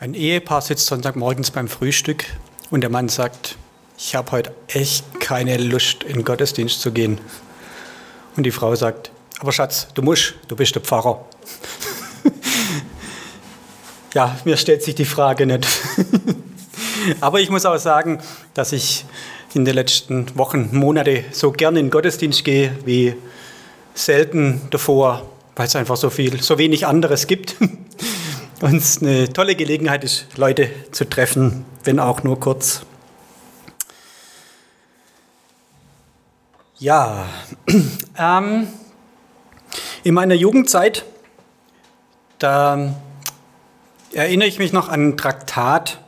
Ein Ehepaar sitzt Sonntagmorgens beim Frühstück und der Mann sagt, ich habe heute echt keine Lust, in Gottesdienst zu gehen. Und die Frau sagt, aber Schatz, du musst, du bist der Pfarrer. ja, mir stellt sich die Frage nicht. aber ich muss auch sagen, dass ich in den letzten Wochen, Monate so gerne in Gottesdienst gehe wie selten davor, weil es einfach so viel, so wenig anderes gibt. Und es eine tolle Gelegenheit ist, Leute zu treffen, wenn auch nur kurz. Ja, ähm, in meiner Jugendzeit, da erinnere ich mich noch an ein Traktat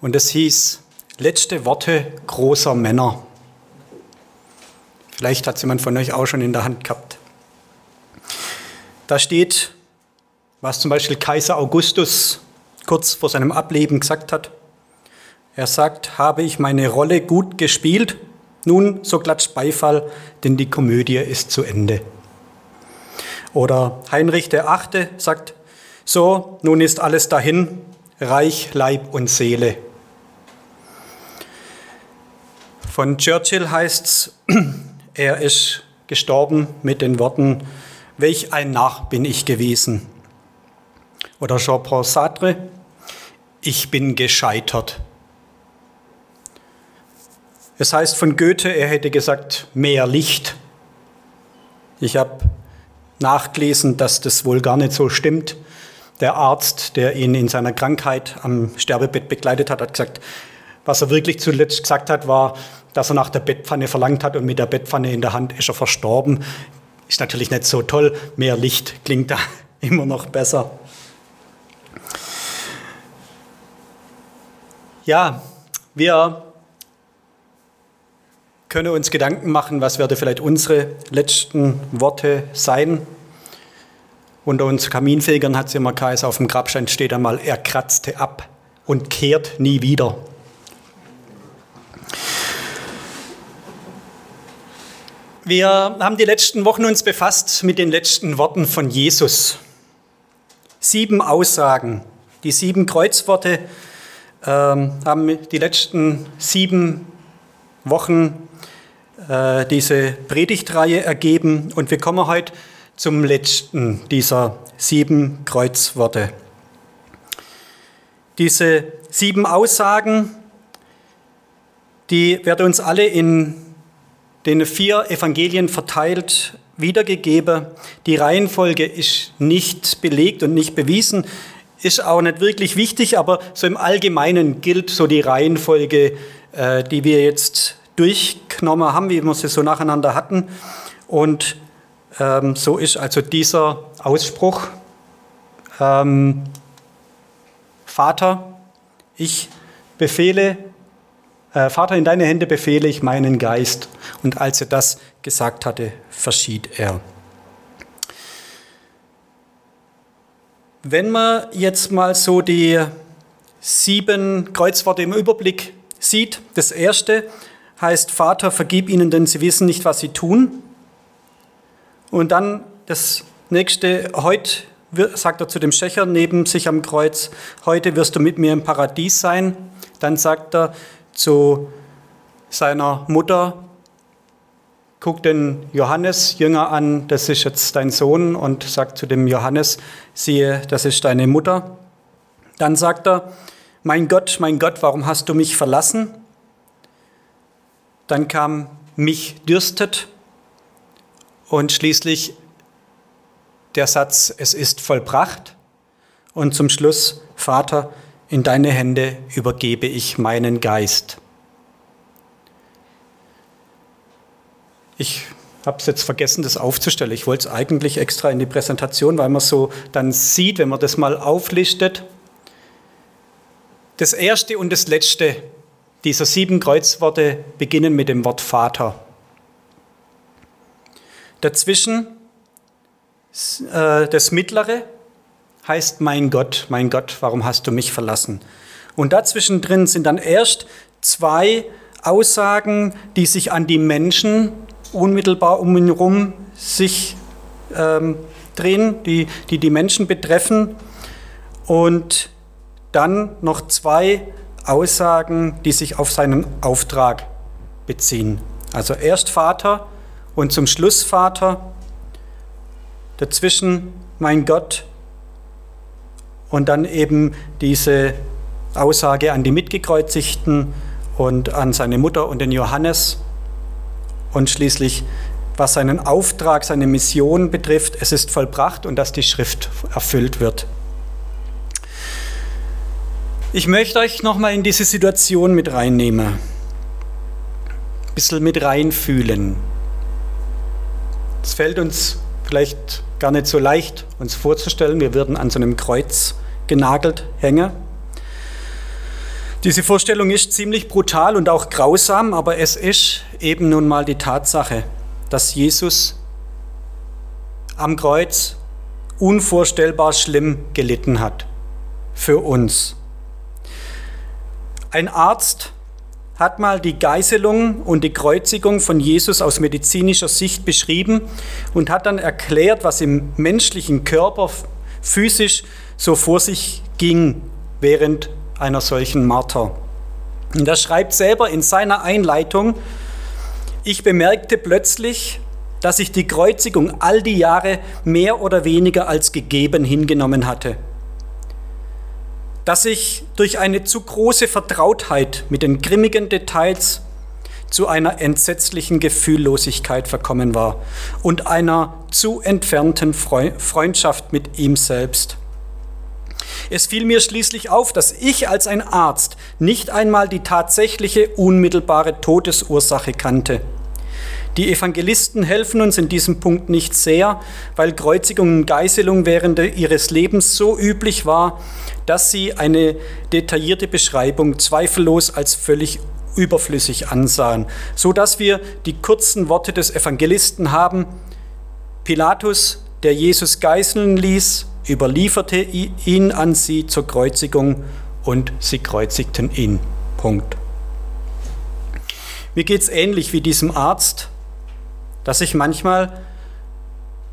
und das hieß Letzte Worte großer Männer. Vielleicht hat es jemand von euch auch schon in der Hand gehabt. Da steht, was zum Beispiel Kaiser Augustus kurz vor seinem Ableben gesagt hat. Er sagt, habe ich meine Rolle gut gespielt? Nun, so klatscht Beifall, denn die Komödie ist zu Ende. Oder Heinrich der Achte sagt, so, nun ist alles dahin, Reich, Leib und Seele. Von Churchill heißt es, er ist gestorben mit den Worten, welch ein Narr bin ich gewesen. Oder Jean-Paul Sartre, ich bin gescheitert. Es heißt von Goethe, er hätte gesagt, mehr Licht. Ich habe nachgelesen, dass das wohl gar nicht so stimmt. Der Arzt, der ihn in seiner Krankheit am Sterbebett begleitet hat, hat gesagt, was er wirklich zuletzt gesagt hat, war, dass er nach der Bettpfanne verlangt hat und mit der Bettpfanne in der Hand ist er verstorben. Ist natürlich nicht so toll. Mehr Licht klingt da immer noch besser. Ja, wir können uns Gedanken machen, was werde vielleicht unsere letzten Worte sein. Unter uns Kaminfegern hat es immer geheißen, auf dem Grabstein steht einmal, er kratzte ab und kehrt nie wieder. Wir haben die letzten Wochen uns befasst mit den letzten Worten von Jesus. Sieben Aussagen, die sieben Kreuzworte ähm, haben die letzten sieben Wochen äh, diese Predigtreihe ergeben und wir kommen heute zum letzten dieser sieben Kreuzworte. Diese sieben Aussagen, die werden uns alle in den vier Evangelien verteilt wiedergegeben. Die Reihenfolge ist nicht belegt und nicht bewiesen ist auch nicht wirklich wichtig, aber so im Allgemeinen gilt so die Reihenfolge, äh, die wir jetzt durchgenommen haben, wie wir sie so nacheinander hatten. Und ähm, so ist also dieser Ausspruch, ähm, Vater, ich befehle, äh, Vater, in deine Hände befehle ich meinen Geist. Und als er das gesagt hatte, verschied er. Wenn man jetzt mal so die sieben Kreuzworte im Überblick sieht, das erste heißt, Vater, vergib ihnen, denn sie wissen nicht, was sie tun. Und dann das nächste, heute sagt er zu dem Schächer neben sich am Kreuz, heute wirst du mit mir im Paradies sein. Dann sagt er zu seiner Mutter, guckt den Johannes Jünger an, das ist jetzt dein Sohn und sagt zu dem Johannes, siehe, das ist deine Mutter. Dann sagt er, mein Gott, mein Gott, warum hast du mich verlassen? Dann kam mich dürstet und schließlich der Satz, es ist vollbracht. Und zum Schluss, Vater, in deine Hände übergebe ich meinen Geist. Ich habe es jetzt vergessen, das aufzustellen. Ich wollte es eigentlich extra in die Präsentation, weil man so dann sieht, wenn man das mal auflistet. Das erste und das letzte dieser sieben Kreuzworte beginnen mit dem Wort Vater. Dazwischen äh, das mittlere heißt mein Gott, mein Gott, warum hast du mich verlassen? Und dazwischen drin sind dann erst zwei Aussagen, die sich an die Menschen unmittelbar um ihn herum sich ähm, drehen, die, die die Menschen betreffen. und dann noch zwei Aussagen, die sich auf seinen Auftrag beziehen. Also erst Vater und zum Schluss Vater, dazwischen mein Gott und dann eben diese Aussage an die Mitgekreuzigten und an seine Mutter und den Johannes und schließlich was seinen Auftrag, seine Mission betrifft, es ist vollbracht und dass die Schrift erfüllt wird. Ich möchte euch nochmal in diese Situation mit reinnehmen, ein bisschen mit reinfühlen. Es fällt uns vielleicht gar nicht so leicht, uns vorzustellen, wir würden an so einem Kreuz genagelt hängen. Diese Vorstellung ist ziemlich brutal und auch grausam, aber es ist eben nun mal die Tatsache, dass Jesus am Kreuz unvorstellbar schlimm gelitten hat für uns. Ein Arzt hat mal die Geißelung und die Kreuzigung von Jesus aus medizinischer Sicht beschrieben und hat dann erklärt, was im menschlichen Körper physisch so vor sich ging während einer solchen Marter. Und er schreibt selber in seiner Einleitung, ich bemerkte plötzlich, dass ich die Kreuzigung all die Jahre mehr oder weniger als gegeben hingenommen hatte. Dass ich durch eine zu große Vertrautheit mit den grimmigen Details zu einer entsetzlichen Gefühllosigkeit verkommen war und einer zu entfernten Freundschaft mit ihm selbst. Es fiel mir schließlich auf, dass ich als ein Arzt nicht einmal die tatsächliche unmittelbare Todesursache kannte. Die Evangelisten helfen uns in diesem Punkt nicht sehr, weil Kreuzigung und Geißelung während ihres Lebens so üblich war, dass sie eine detaillierte Beschreibung zweifellos als völlig überflüssig ansahen, so dass wir die kurzen Worte des Evangelisten haben: Pilatus, der Jesus geißeln ließ, überlieferte ihn an sie zur Kreuzigung und sie kreuzigten ihn. Punkt. Mir geht es ähnlich wie diesem Arzt, dass ich manchmal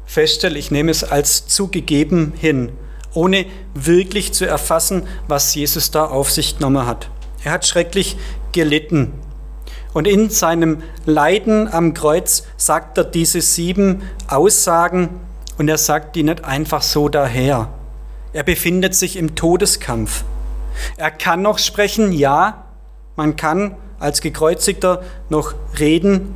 feststelle, ich nehme es als zugegeben hin, ohne wirklich zu erfassen, was Jesus da auf sich genommen hat. Er hat schrecklich gelitten. Und in seinem Leiden am Kreuz sagt er diese sieben Aussagen, und er sagt die nicht einfach so daher. Er befindet sich im Todeskampf. Er kann noch sprechen, ja, man kann als Gekreuzigter noch reden,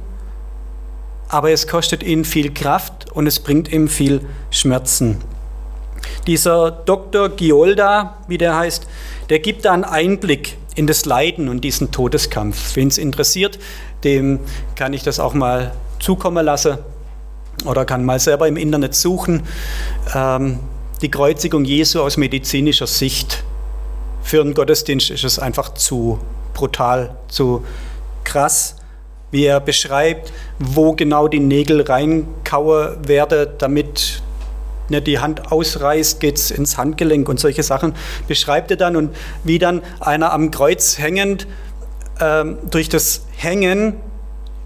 aber es kostet ihn viel Kraft und es bringt ihm viel Schmerzen. Dieser Dr. Giolda, wie der heißt, der gibt da einen Einblick in das Leiden und diesen Todeskampf. Wen es interessiert, dem kann ich das auch mal zukommen lassen oder kann mal selber im Internet suchen, ähm, die Kreuzigung Jesu aus medizinischer Sicht. Für einen Gottesdienst ist es einfach zu brutal, zu krass, wie er beschreibt, wo genau die Nägel reinkaue werde, damit nicht die Hand ausreißt, geht es ins Handgelenk und solche Sachen beschreibt er dann und wie dann einer am Kreuz hängend ähm, durch das Hängen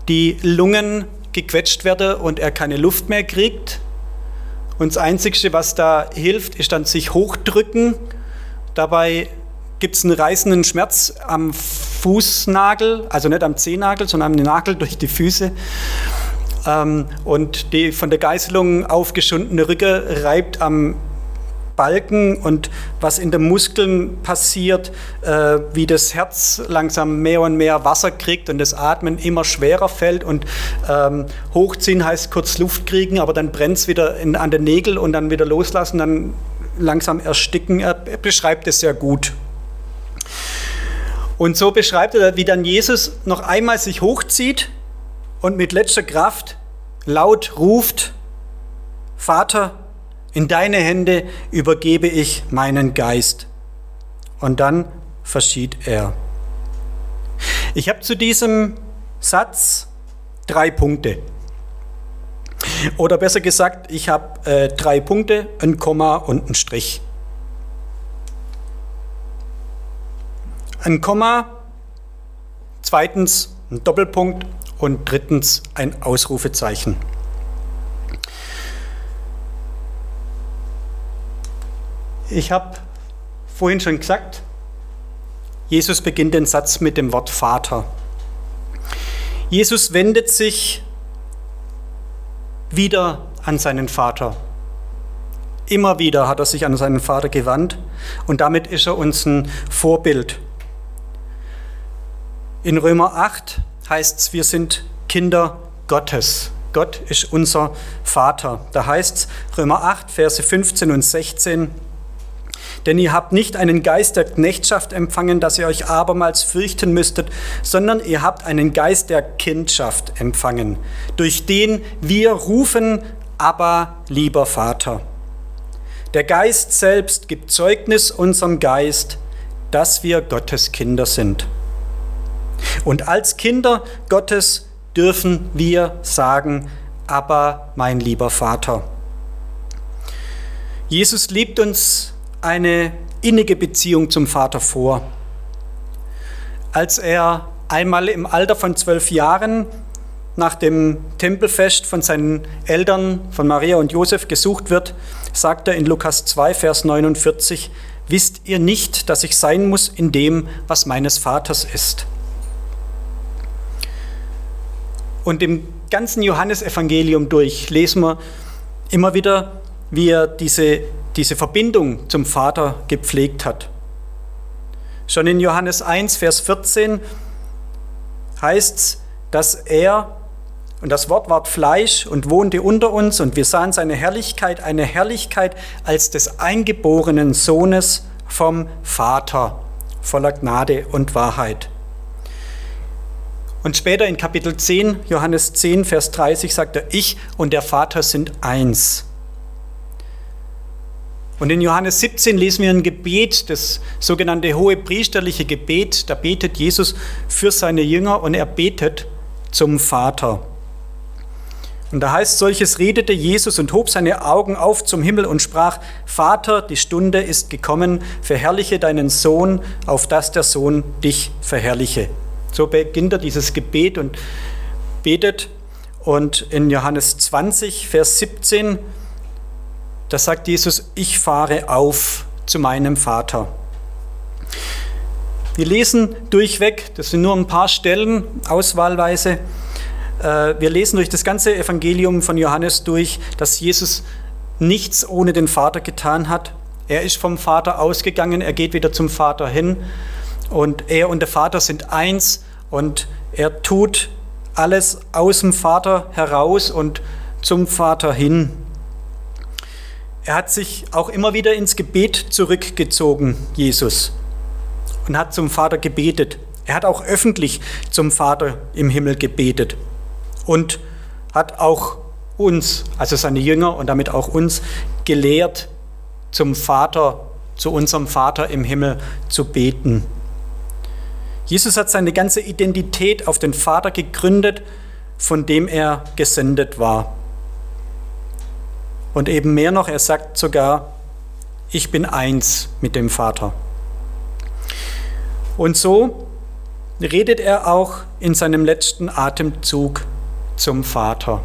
die Lungen gequetscht werde und er keine Luft mehr kriegt. Und das Einzige, was da hilft, ist dann sich hochdrücken. Dabei gibt es einen reißenden Schmerz am Fußnagel, also nicht am Zehennagel, sondern am Nagel durch die Füße. Ähm, und die von der Geißelung aufgeschundene Rücke reibt am Balken und was in den Muskeln passiert, äh, wie das Herz langsam mehr und mehr Wasser kriegt und das Atmen immer schwerer fällt und ähm, hochziehen heißt kurz Luft kriegen, aber dann brennt es wieder in, an den Nägel und dann wieder loslassen, dann langsam ersticken. Er beschreibt es sehr gut. Und so beschreibt er, wie dann Jesus noch einmal sich hochzieht und mit letzter Kraft laut ruft, Vater, in deine Hände übergebe ich meinen Geist. Und dann verschied er. Ich habe zu diesem Satz drei Punkte. Oder besser gesagt, ich habe äh, drei Punkte, ein Komma und ein Strich. Ein Komma, zweitens ein Doppelpunkt und drittens ein Ausrufezeichen. Ich habe vorhin schon gesagt, Jesus beginnt den Satz mit dem Wort Vater. Jesus wendet sich wieder an seinen Vater. Immer wieder hat er sich an seinen Vater gewandt und damit ist er uns ein Vorbild. In Römer 8 heißt es, wir sind Kinder Gottes. Gott ist unser Vater. Da heißt es Römer 8, Verse 15 und 16, denn ihr habt nicht einen Geist der Knechtschaft empfangen, dass ihr euch abermals fürchten müsstet, sondern ihr habt einen Geist der Kindschaft empfangen, durch den wir rufen, aber lieber Vater. Der Geist selbst gibt Zeugnis unserem Geist, dass wir Gottes Kinder sind. Und als Kinder Gottes dürfen wir sagen, aber mein lieber Vater. Jesus liebt uns eine innige Beziehung zum Vater vor. Als er einmal im Alter von zwölf Jahren nach dem Tempelfest von seinen Eltern, von Maria und Josef, gesucht wird, sagt er in Lukas 2, Vers 49, Wisst ihr nicht, dass ich sein muss in dem, was meines Vaters ist? Und im ganzen Johannesevangelium durch lesen wir immer wieder, wie er diese, diese Verbindung zum Vater gepflegt hat. Schon in Johannes 1, Vers 14 heißt es, dass er, und das Wort ward Fleisch und wohnte unter uns, und wir sahen seine Herrlichkeit, eine Herrlichkeit als des eingeborenen Sohnes vom Vater, voller Gnade und Wahrheit. Und später in Kapitel 10, Johannes 10, Vers 30 sagt er, ich und der Vater sind eins. Und in Johannes 17 lesen wir ein Gebet, das sogenannte hohe priesterliche Gebet. Da betet Jesus für seine Jünger und er betet zum Vater. Und da heißt, solches redete Jesus und hob seine Augen auf zum Himmel und sprach, Vater, die Stunde ist gekommen, verherrliche deinen Sohn, auf dass der Sohn dich verherrliche. So beginnt er dieses Gebet und betet. Und in Johannes 20, Vers 17, da sagt Jesus, ich fahre auf zu meinem Vater. Wir lesen durchweg, das sind nur ein paar Stellen, auswahlweise. Äh, wir lesen durch das ganze Evangelium von Johannes durch, dass Jesus nichts ohne den Vater getan hat. Er ist vom Vater ausgegangen, er geht wieder zum Vater hin und er und der Vater sind eins und er tut alles aus dem Vater heraus und zum Vater hin. Er hat sich auch immer wieder ins Gebet zurückgezogen, Jesus, und hat zum Vater gebetet. Er hat auch öffentlich zum Vater im Himmel gebetet und hat auch uns, also seine Jünger und damit auch uns, gelehrt, zum Vater, zu unserem Vater im Himmel zu beten. Jesus hat seine ganze Identität auf den Vater gegründet, von dem er gesendet war. Und eben mehr noch, er sagt sogar, ich bin eins mit dem Vater. Und so redet er auch in seinem letzten Atemzug zum Vater.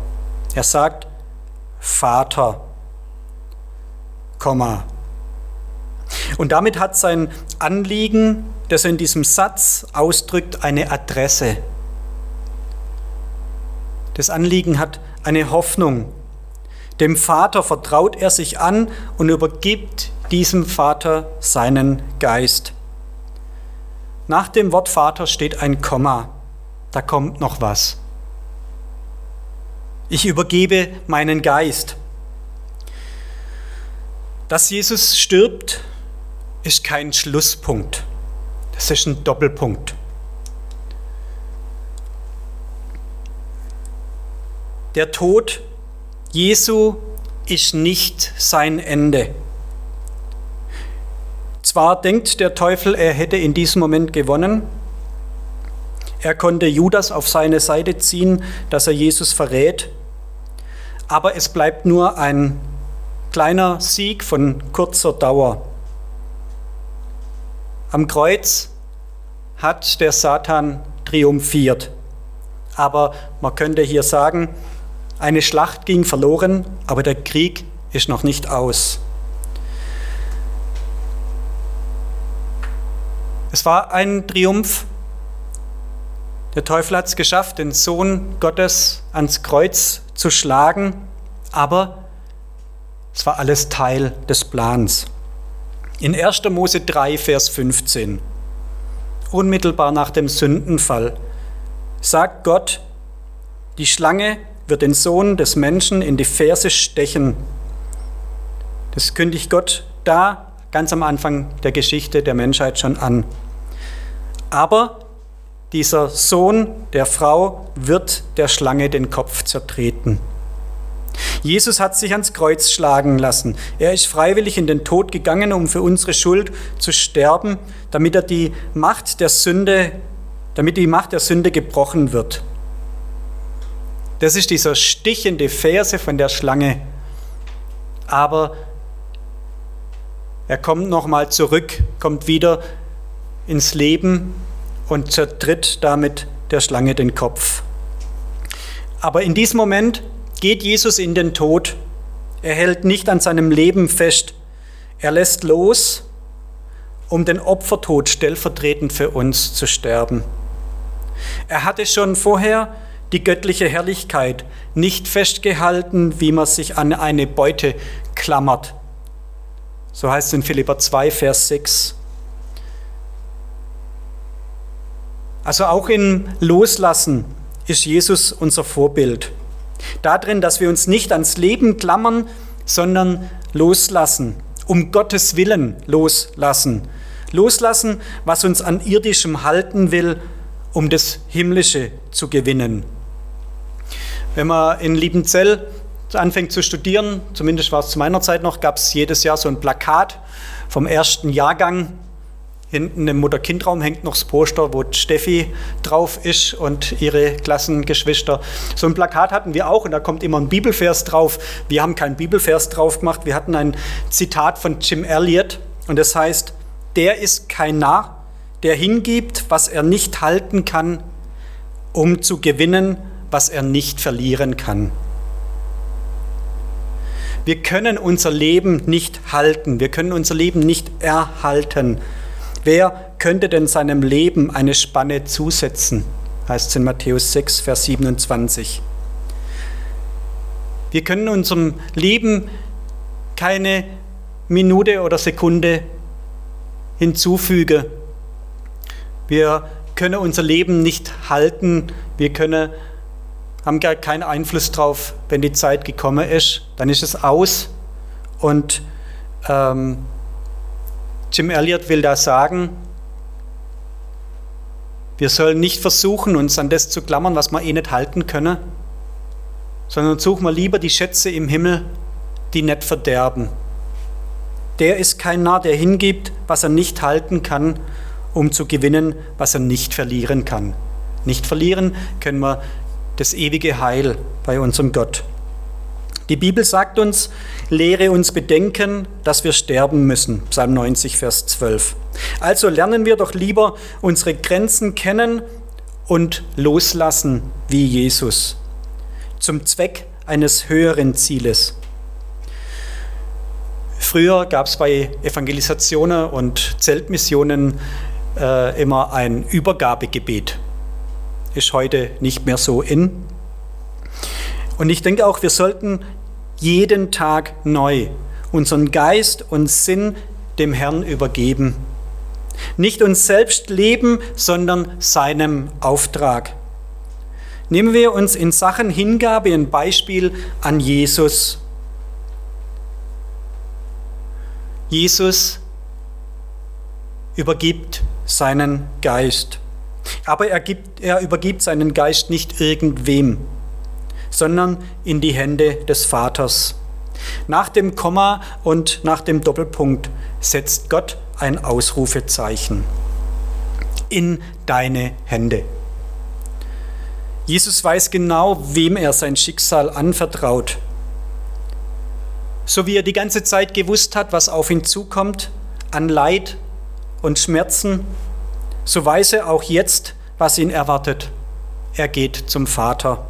Er sagt, Vater, Komma. Und damit hat sein Anliegen das er in diesem Satz ausdrückt, eine Adresse. Das Anliegen hat eine Hoffnung. Dem Vater vertraut er sich an und übergibt diesem Vater seinen Geist. Nach dem Wort Vater steht ein Komma. Da kommt noch was. Ich übergebe meinen Geist. Dass Jesus stirbt, ist kein Schlusspunkt. Das ist ein Doppelpunkt. Der Tod Jesu ist nicht sein Ende. Zwar denkt der Teufel, er hätte in diesem Moment gewonnen, er konnte Judas auf seine Seite ziehen, dass er Jesus verrät, aber es bleibt nur ein kleiner Sieg von kurzer Dauer. Am Kreuz hat der Satan triumphiert. Aber man könnte hier sagen, eine Schlacht ging verloren, aber der Krieg ist noch nicht aus. Es war ein Triumph. Der Teufel hat es geschafft, den Sohn Gottes ans Kreuz zu schlagen, aber es war alles Teil des Plans. In 1. Mose 3, Vers 15, unmittelbar nach dem Sündenfall, sagt Gott, die Schlange wird den Sohn des Menschen in die Ferse stechen. Das kündigt Gott da ganz am Anfang der Geschichte der Menschheit schon an. Aber dieser Sohn der Frau wird der Schlange den Kopf zertreten. Jesus hat sich ans Kreuz schlagen lassen. Er ist freiwillig in den Tod gegangen, um für unsere Schuld zu sterben, damit er die Macht der Sünde, damit die Macht der Sünde gebrochen wird. Das ist dieser stichende Verse von der Schlange. Aber er kommt nochmal zurück, kommt wieder ins Leben und zertritt damit der Schlange den Kopf. Aber in diesem Moment geht Jesus in den Tod. Er hält nicht an seinem Leben fest. Er lässt los, um den Opfertod stellvertretend für uns zu sterben. Er hatte schon vorher die göttliche Herrlichkeit nicht festgehalten, wie man sich an eine Beute klammert, so heißt es in Philippa 2, Vers 6. Also auch im Loslassen ist Jesus unser Vorbild. Darin, dass wir uns nicht ans Leben klammern, sondern loslassen, um Gottes Willen loslassen. Loslassen, was uns an irdischem halten will, um das Himmlische zu gewinnen. Wenn man in Liebenzell anfängt zu studieren, zumindest war es zu meiner Zeit noch, gab es jedes Jahr so ein Plakat vom ersten Jahrgang. Hinten im Mutter-Kind-Raum hängt noch das Poster, wo Steffi drauf ist und ihre Klassengeschwister. So ein Plakat hatten wir auch und da kommt immer ein Bibelvers drauf. Wir haben keinen Bibelvers drauf gemacht, wir hatten ein Zitat von Jim Elliot und das heißt, der ist kein Narr, der hingibt, was er nicht halten kann, um zu gewinnen, was er nicht verlieren kann. Wir können unser Leben nicht halten, wir können unser Leben nicht erhalten. Wer könnte denn seinem Leben eine Spanne zusetzen? Heißt es in Matthäus 6, Vers 27. Wir können unserem Leben keine Minute oder Sekunde hinzufügen. Wir können unser Leben nicht halten. Wir können haben gar keinen Einfluss drauf, wenn die Zeit gekommen ist, dann ist es aus. Und ähm, Jim Elliot will da sagen, wir sollen nicht versuchen, uns an das zu klammern, was wir eh nicht halten können, sondern suchen wir lieber die Schätze im Himmel, die nicht verderben. Der ist kein Narr, der hingibt, was er nicht halten kann, um zu gewinnen, was er nicht verlieren kann. Nicht verlieren können wir das ewige Heil bei unserem Gott. Die Bibel sagt uns, lehre uns bedenken, dass wir sterben müssen. Psalm 90, Vers 12. Also lernen wir doch lieber unsere Grenzen kennen und loslassen wie Jesus. Zum Zweck eines höheren Zieles. Früher gab es bei Evangelisationen und Zeltmissionen äh, immer ein Übergabegebet ist heute nicht mehr so in. Und ich denke auch, wir sollten jeden Tag neu unseren Geist und Sinn dem Herrn übergeben. Nicht uns selbst leben, sondern seinem Auftrag. Nehmen wir uns in Sachen Hingabe ein Beispiel an Jesus. Jesus übergibt seinen Geist. Aber er, gibt, er übergibt seinen Geist nicht irgendwem, sondern in die Hände des Vaters. Nach dem Komma und nach dem Doppelpunkt setzt Gott ein Ausrufezeichen. In deine Hände. Jesus weiß genau, wem er sein Schicksal anvertraut. So wie er die ganze Zeit gewusst hat, was auf ihn zukommt, an Leid und Schmerzen so weiß er auch jetzt, was ihn erwartet. Er geht zum Vater.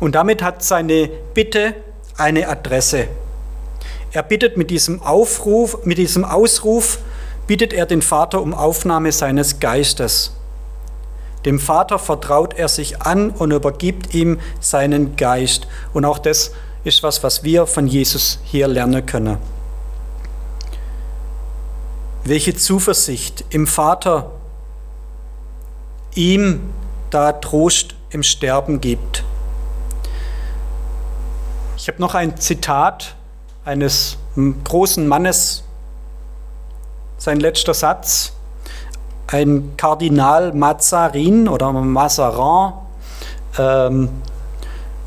Und damit hat seine Bitte eine Adresse. Er bittet mit diesem Aufruf, mit diesem Ausruf, bittet er den Vater um Aufnahme seines Geistes. Dem Vater vertraut er sich an und übergibt ihm seinen Geist. Und auch das ist was, was wir von Jesus hier lernen können. Welche Zuversicht im Vater ihm da Trost im Sterben gibt. Ich habe noch ein Zitat eines großen Mannes, sein letzter Satz ein Kardinal Mazarin oder Mazarin, ähm,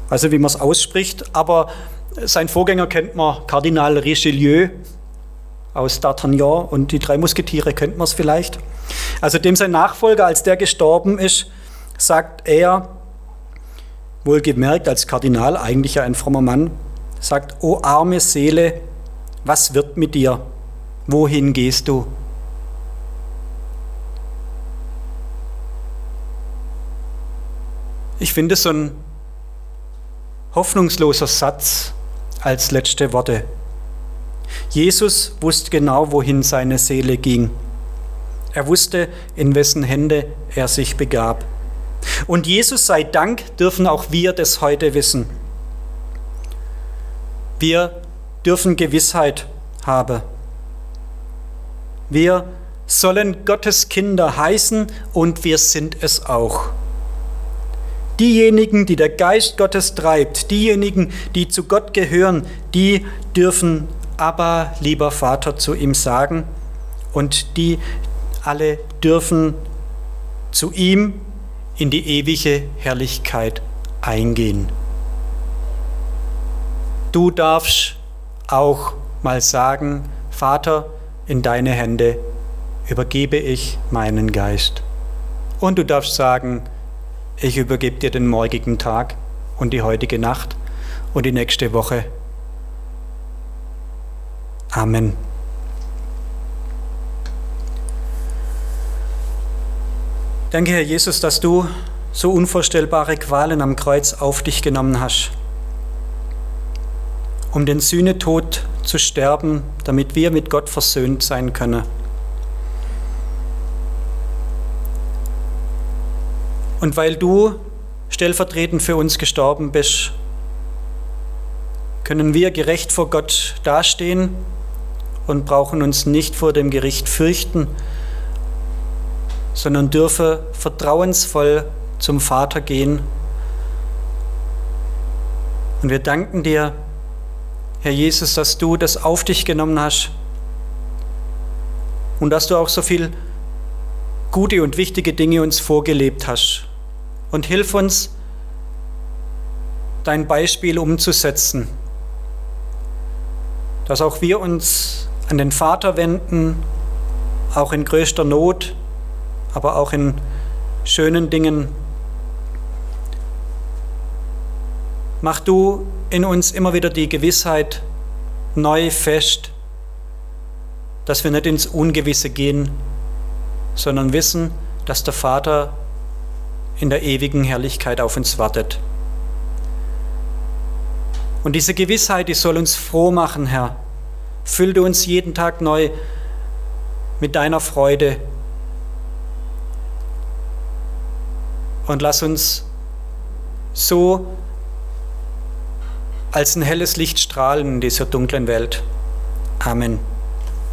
also wie man es ausspricht, aber sein Vorgänger kennt man, Kardinal Richelieu aus D'Artagnan und die drei Musketiere kennt man es vielleicht. Also dem sein Nachfolger, als der gestorben ist, sagt er, wohlgemerkt als Kardinal, eigentlich ja ein frommer Mann, sagt, O arme Seele, was wird mit dir? Wohin gehst du? Ich finde so ein hoffnungsloser Satz als letzte Worte. Jesus wusste genau, wohin seine Seele ging. Er wusste, in wessen Hände er sich begab. Und Jesus sei Dank dürfen auch wir das heute wissen. Wir dürfen Gewissheit haben. Wir sollen Gottes Kinder heißen und wir sind es auch. Diejenigen, die der Geist Gottes treibt, diejenigen, die zu Gott gehören, die dürfen aber, lieber Vater, zu ihm sagen und die alle dürfen zu ihm in die ewige Herrlichkeit eingehen. Du darfst auch mal sagen, Vater, in deine Hände übergebe ich meinen Geist. Und du darfst sagen, ich übergebe dir den morgigen Tag und die heutige Nacht und die nächste Woche. Amen. Danke, Herr Jesus, dass du so unvorstellbare Qualen am Kreuz auf dich genommen hast, um den Sühnetod zu sterben, damit wir mit Gott versöhnt sein können. Und weil du stellvertretend für uns gestorben bist, können wir gerecht vor Gott dastehen und brauchen uns nicht vor dem Gericht fürchten, sondern dürfen vertrauensvoll zum Vater gehen. Und wir danken dir, Herr Jesus, dass du das auf dich genommen hast und dass du auch so viel gute und wichtige Dinge uns vorgelebt hast und hilf uns, dein Beispiel umzusetzen, dass auch wir uns an den Vater wenden, auch in größter Not, aber auch in schönen Dingen. Mach du in uns immer wieder die Gewissheit neu fest, dass wir nicht ins Ungewisse gehen, sondern wissen, dass der Vater in der ewigen Herrlichkeit auf uns wartet. Und diese Gewissheit, die soll uns froh machen, Herr. Füll du uns jeden Tag neu mit deiner Freude. Und lass uns so als ein helles Licht strahlen in dieser dunklen Welt. Amen.